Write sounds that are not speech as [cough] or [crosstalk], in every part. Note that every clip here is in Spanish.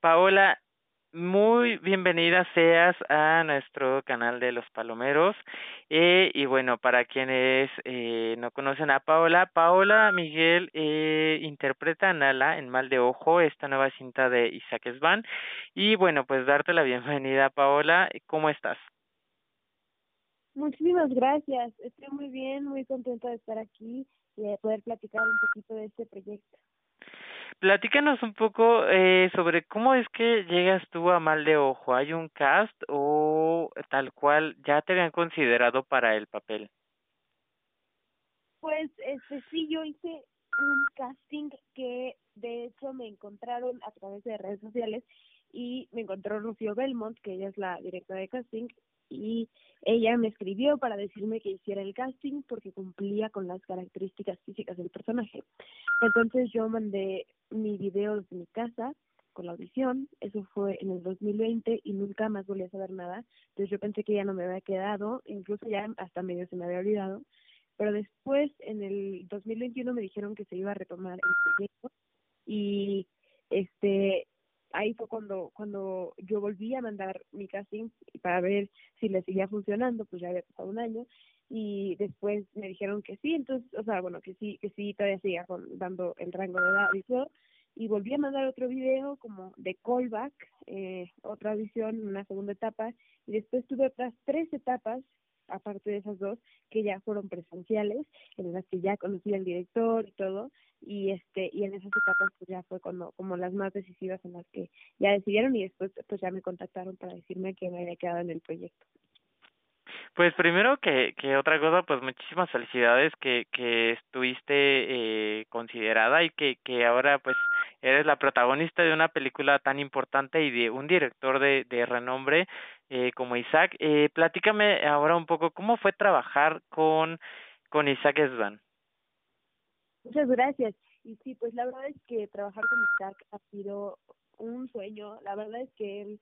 Paola, muy bienvenida seas a nuestro canal de los Palomeros. Eh, y bueno, para quienes eh, no conocen a Paola, Paola Miguel eh, interpreta a Nala en Mal de Ojo, esta nueva cinta de Isaac Svan. Y bueno, pues darte la bienvenida, Paola. ¿Cómo estás? Muchísimas gracias. Estoy muy bien, muy contenta de estar aquí y de poder platicar un poquito de este proyecto. Platícanos un poco eh, sobre cómo es que llegas tú a Mal de Ojo. ¿Hay un cast o tal cual ya te habían considerado para el papel? Pues este sí, yo hice un casting que de hecho me encontraron a través de redes sociales y me encontró Rocío Belmont, que ella es la directora de casting, y ella me escribió para decirme que hiciera el casting porque cumplía con las características físicas del personaje. Entonces yo mandé mi video desde mi casa con la audición, eso fue en el 2020 y nunca más volví a saber nada, entonces yo pensé que ya no me había quedado, incluso ya hasta medio se me había olvidado, pero después en el 2021 me dijeron que se iba a retomar el proyecto y este ahí fue cuando cuando yo volví a mandar mi casting para ver si le seguía funcionando, pues ya había pasado un año y después me dijeron que sí, entonces, o sea, bueno, que sí, que sí, todavía seguía con, dando el rango de edad y todo, y volví a mandar otro video como de callback, eh, otra audición, una segunda etapa, y después tuve otras tres etapas, aparte de esas dos, que ya fueron presenciales, en las que ya conocí al director y todo, y este y en esas etapas pues ya fue cuando como las más decisivas en las que ya decidieron y después pues ya me contactaron para decirme que me había quedado en el proyecto. Pues primero que, que otra cosa, pues muchísimas felicidades que, que estuviste eh, considerada y que, que ahora pues eres la protagonista de una película tan importante y de un director de, de renombre eh, como Isaac. Eh, platícame ahora un poco cómo fue trabajar con, con Isaac Svan. Muchas gracias. Y sí, pues la verdad es que trabajar con Isaac ha sido un sueño. La verdad es que él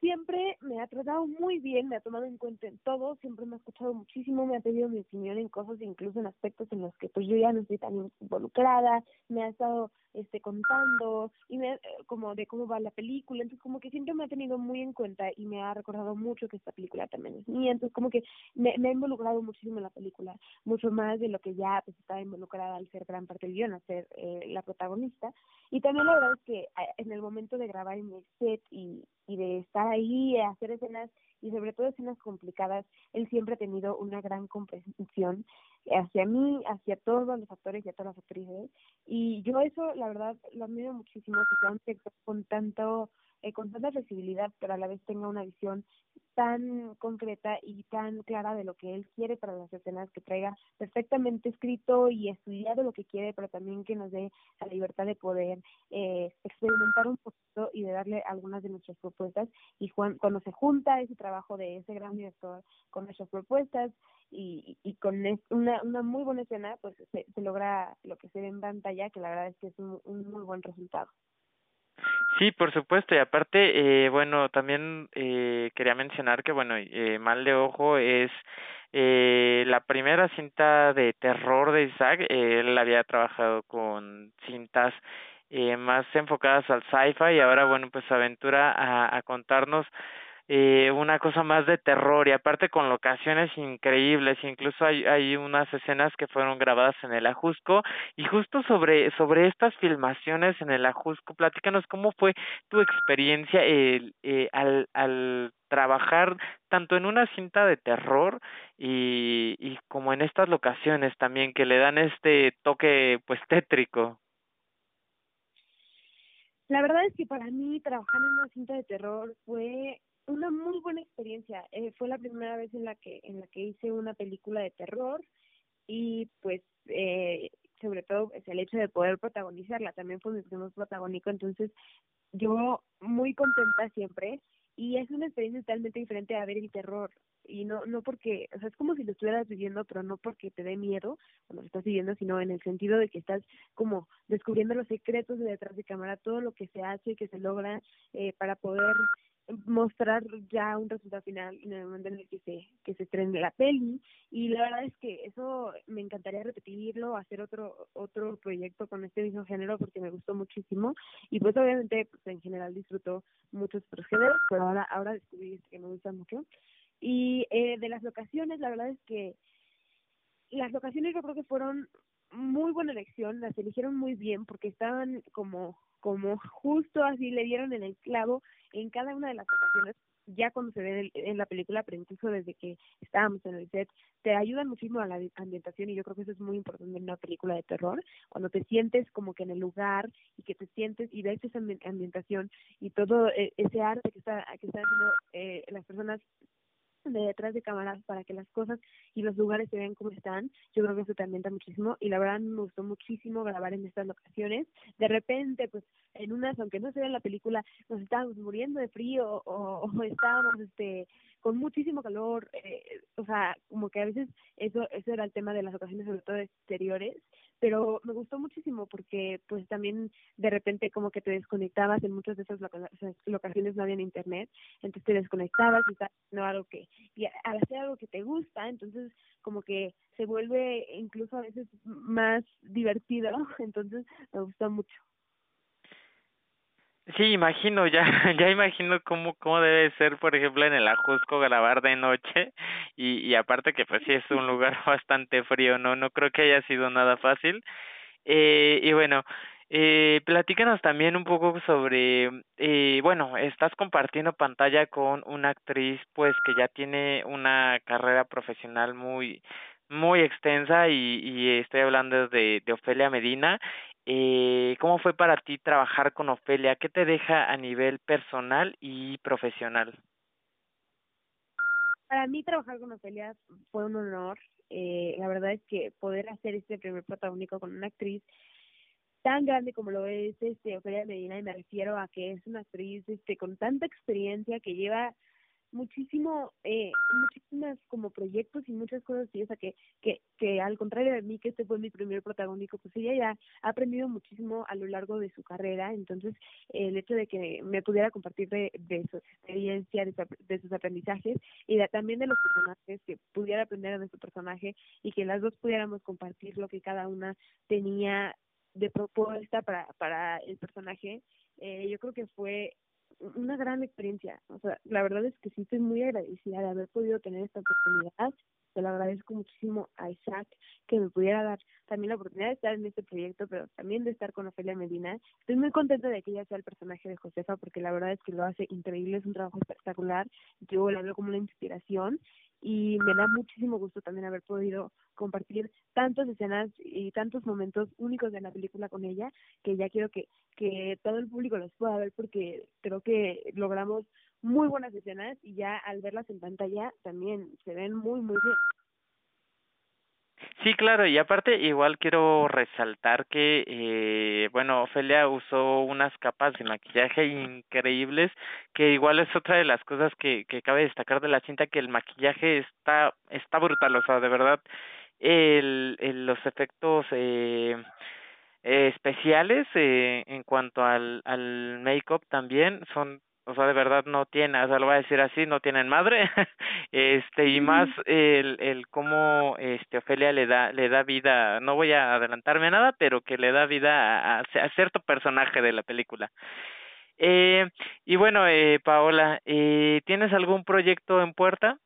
siempre me ha tratado muy bien, me ha tomado en cuenta en todo, siempre me ha escuchado muchísimo, me ha pedido mi opinión en cosas, incluso en aspectos en los que pues yo ya no estoy tan involucrada, me ha estado este contando y me como de cómo va la película, entonces como que siempre me ha tenido muy en cuenta y me ha recordado mucho que esta película también es mía, entonces como que me, me ha involucrado muchísimo en la película, mucho más de lo que ya pues estaba involucrada al ser gran parte del guion, al ser eh, la protagonista, y también la verdad es que en el momento de grabar en el set y, y de estar ahí, hacer escenas y sobre todo escenas complicadas, él siempre ha tenido una gran comprensión hacia mí, hacia todos los actores y a todas las actrices. Y yo eso, la verdad, lo admiro muchísimo, que sea un texto con tanto eh, con tanta flexibilidad, pero a la vez tenga una visión tan concreta y tan clara de lo que él quiere para las escenas, que traiga perfectamente escrito y estudiado lo que quiere, pero también que nos dé la libertad de poder eh, experimentar un poquito y de darle algunas de nuestras propuestas. Y cuando se junta ese trabajo de ese gran director con nuestras propuestas y, y con una, una muy buena escena, pues se, se logra lo que se ve en pantalla, que la verdad es que es un, un muy buen resultado. Sí, por supuesto, y aparte, eh, bueno, también eh, quería mencionar que, bueno, eh, Mal de Ojo es eh, la primera cinta de terror de Isaac, él había trabajado con cintas eh, más enfocadas al sci-fi y ahora, bueno, pues aventura a contarnos eh, una cosa más de terror y aparte con locaciones increíbles incluso hay, hay unas escenas que fueron grabadas en el Ajusco y justo sobre sobre estas filmaciones en el Ajusco platícanos cómo fue tu experiencia eh, eh, al al trabajar tanto en una cinta de terror y, y como en estas locaciones también que le dan este toque pues tétrico. La verdad es que para mí trabajar en una cinta de terror fue una muy buena experiencia. Eh, fue la primera vez en la que en la que hice una película de terror y pues eh, sobre todo pues, el hecho de poder protagonizarla también fue mi primer protagónico entonces yo muy contenta siempre y es una experiencia totalmente diferente a ver el terror y no no porque o sea es como si lo estuvieras viviendo pero no porque te dé miedo cuando lo estás viviendo sino en el sentido de que estás como descubriendo los secretos de detrás de cámara todo lo que se hace y que se logra eh, para poder mostrar ya un resultado final en el momento en el que se que se estrene la peli. Y la verdad es que eso me encantaría repetirlo hacer otro otro proyecto con este mismo género porque me gustó muchísimo. Y pues obviamente pues en general disfruto muchos otros géneros pero ahora ahora descubrí este que me gusta mucho. Y eh, de las locaciones la verdad es que las locaciones yo creo que fueron muy buena elección las eligieron muy bien porque estaban como como justo así le dieron en el clavo en cada una de las ocasiones ya cuando se ve en la película, pero incluso desde que estábamos en el set, te ayudan muchísimo a la ambientación y yo creo que eso es muy importante en una película de terror, cuando te sientes como que en el lugar y que te sientes y ves esa ambientación y todo eh, ese arte que está que están haciendo eh, las personas de detrás de cámaras para que las cosas y los lugares se vean como están. Yo creo que eso también da muchísimo y la verdad me gustó muchísimo grabar en estas locaciones. De repente, pues en unas, aunque no se ve en la película, nos estábamos muriendo de frío o, o [laughs] estábamos este con muchísimo calor, eh, o sea, como que a veces eso eso era el tema de las ocasiones sobre todo exteriores pero me gustó muchísimo porque pues también de repente como que te desconectabas en muchas de esas locaciones no había internet entonces te desconectabas y haciendo algo que y al hacer algo que te gusta entonces como que se vuelve incluso a veces más divertido [laughs] entonces me gustó mucho Sí, imagino, ya, [laughs] ya imagino cómo, cómo debe ser, por ejemplo, en el Ajusco grabar de noche y, y aparte que pues sí es un lugar [laughs] bastante frío, no, no creo que haya sido nada fácil. Eh, y bueno, eh, platícanos también un poco sobre, eh, bueno, estás compartiendo pantalla con una actriz pues que ya tiene una carrera profesional muy, muy extensa y, y estoy hablando de, de Ofelia Medina eh, ¿Cómo fue para ti trabajar con Ofelia? ¿Qué te deja a nivel personal y profesional? Para mí trabajar con Ofelia fue un honor. Eh, la verdad es que poder hacer este primer protagónico con una actriz tan grande como lo es este Ofelia Medina y me refiero a que es una actriz este con tanta experiencia que lleva muchísimo, eh, muchísimas como proyectos y muchas cosas y o sea que, que, que al contrario de mí, que este fue mi primer protagónico, pues ella ya ha aprendido muchísimo a lo largo de su carrera, entonces el hecho de que me pudiera compartir de, de su experiencia, de, sus aprendizajes y también de los personajes, que pudiera aprender de su personaje y que las dos pudiéramos compartir lo que cada una tenía de propuesta para, para el personaje, eh, yo creo que fue una gran experiencia. O sea, la verdad es que sí estoy muy agradecida de haber podido tener esta oportunidad. Te lo agradezco muchísimo a Isaac que me pudiera dar también la oportunidad de estar en este proyecto, pero también de estar con Ofelia Medina. Estoy muy contenta de que ella sea el personaje de Josefa porque la verdad es que lo hace increíble, es un trabajo espectacular. Yo la veo como una inspiración y me da muchísimo gusto también haber podido compartir tantas escenas y tantos momentos únicos de la película con ella que ya quiero que que todo el público los pueda ver porque creo que logramos muy buenas escenas y ya al verlas en pantalla también se ven muy muy bien. Sí, claro, y aparte igual quiero resaltar que, eh, bueno, Ofelia usó unas capas de maquillaje increíbles, que igual es otra de las cosas que, que cabe destacar de la cinta, que el maquillaje está, está brutal, o sea, de verdad, el, los efectos eh, especiales eh, en cuanto al, al make-up también son o sea, de verdad no tiene, o sea, lo voy a decir así, no tienen madre, [laughs] este, y más el, el cómo, este, Ofelia le da, le da vida, no voy a adelantarme a nada, pero que le da vida a, a cierto personaje de la película. Eh, y bueno, eh, Paola, eh, ¿tienes algún proyecto en puerta?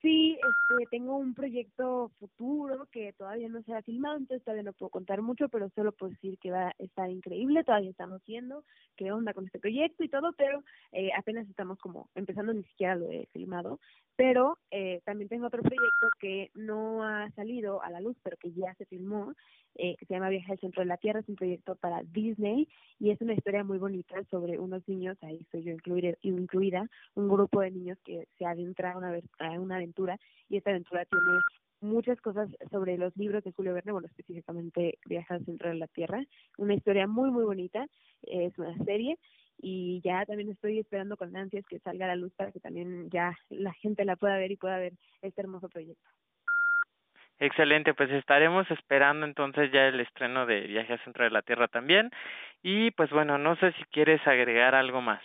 Sí, este, tengo un proyecto futuro que todavía no se ha filmado, entonces todavía no puedo contar mucho, pero solo puedo decir que va a estar increíble, todavía estamos viendo qué onda con este proyecto y todo, pero eh, apenas estamos como empezando, ni siquiera lo he filmado, pero eh, también tengo otro proyecto que no ha salido a la luz, pero que ya se filmó, eh, que se llama Viaje al Centro de la Tierra, es un proyecto para Disney y es una historia muy bonita sobre unos niños, ahí estoy yo incluida, incluida un grupo de niños que se adentra a una, a una aventura y esta aventura tiene muchas cosas sobre los libros de Julio Verne, bueno, específicamente Viaje al Centro de la Tierra, una historia muy, muy bonita, es una serie y ya también estoy esperando con ansias que salga a la luz para que también ya la gente la pueda ver y pueda ver este hermoso proyecto. Excelente, pues estaremos esperando entonces ya el estreno de Viaje a Centro de la Tierra también. Y pues bueno, no sé si quieres agregar algo más.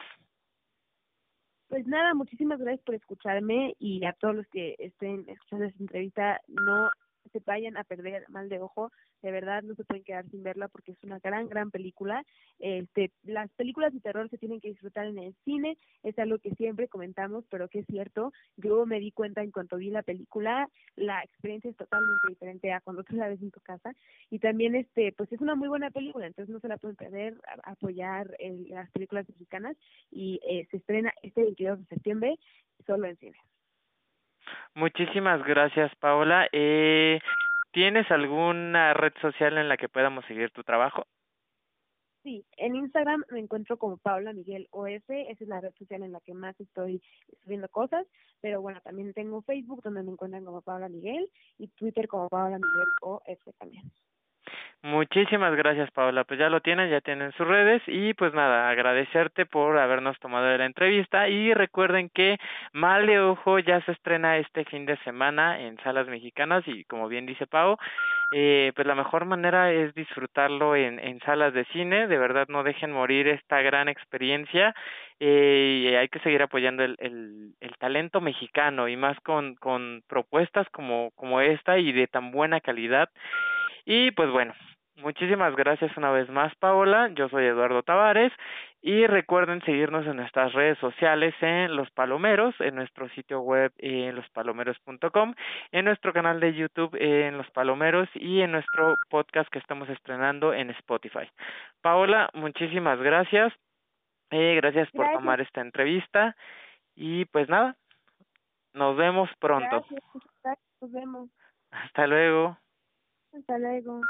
Pues nada, muchísimas gracias por escucharme y a todos los que estén escuchando esta entrevista, no se vayan a perder mal de ojo, de verdad no se pueden quedar sin verla porque es una gran, gran película. Este, las películas de terror se tienen que disfrutar en el cine, es algo que siempre comentamos, pero que es cierto. Yo me di cuenta en cuanto vi la película, la experiencia es totalmente diferente a cuando tú la ves en tu casa y también este, pues es una muy buena película, entonces no se la pueden perder, apoyar en las películas mexicanas y eh, se estrena este 22 de septiembre solo en cine. Muchísimas gracias, Paola. Eh, ¿Tienes alguna red social en la que podamos seguir tu trabajo? Sí, en Instagram me encuentro como Paola Miguel OF, esa es la red social en la que más estoy subiendo cosas, pero bueno, también tengo Facebook donde me encuentran como Paola Miguel y Twitter como Paola Miguel OF también. Muchísimas gracias, Paola. Pues ya lo tienen, ya tienen sus redes. Y pues nada, agradecerte por habernos tomado la entrevista. Y recuerden que Mal de Ojo ya se estrena este fin de semana en salas mexicanas. Y como bien dice Pau, eh, pues la mejor manera es disfrutarlo en, en salas de cine, de verdad no dejen morir esta gran experiencia. Eh, y hay que seguir apoyando el, el, el talento mexicano. Y más con, con propuestas como, como esta y de tan buena calidad. Y pues bueno, Muchísimas gracias una vez más, Paola. Yo soy Eduardo Tavares y recuerden seguirnos en nuestras redes sociales en Los Palomeros, en nuestro sitio web en lospalomeros.com, en nuestro canal de YouTube en Los Palomeros y en nuestro podcast que estamos estrenando en Spotify. Paola, muchísimas gracias. Eh, gracias por tomar esta entrevista y pues nada, nos vemos pronto. Gracias, nos vemos. Hasta luego. Hasta luego.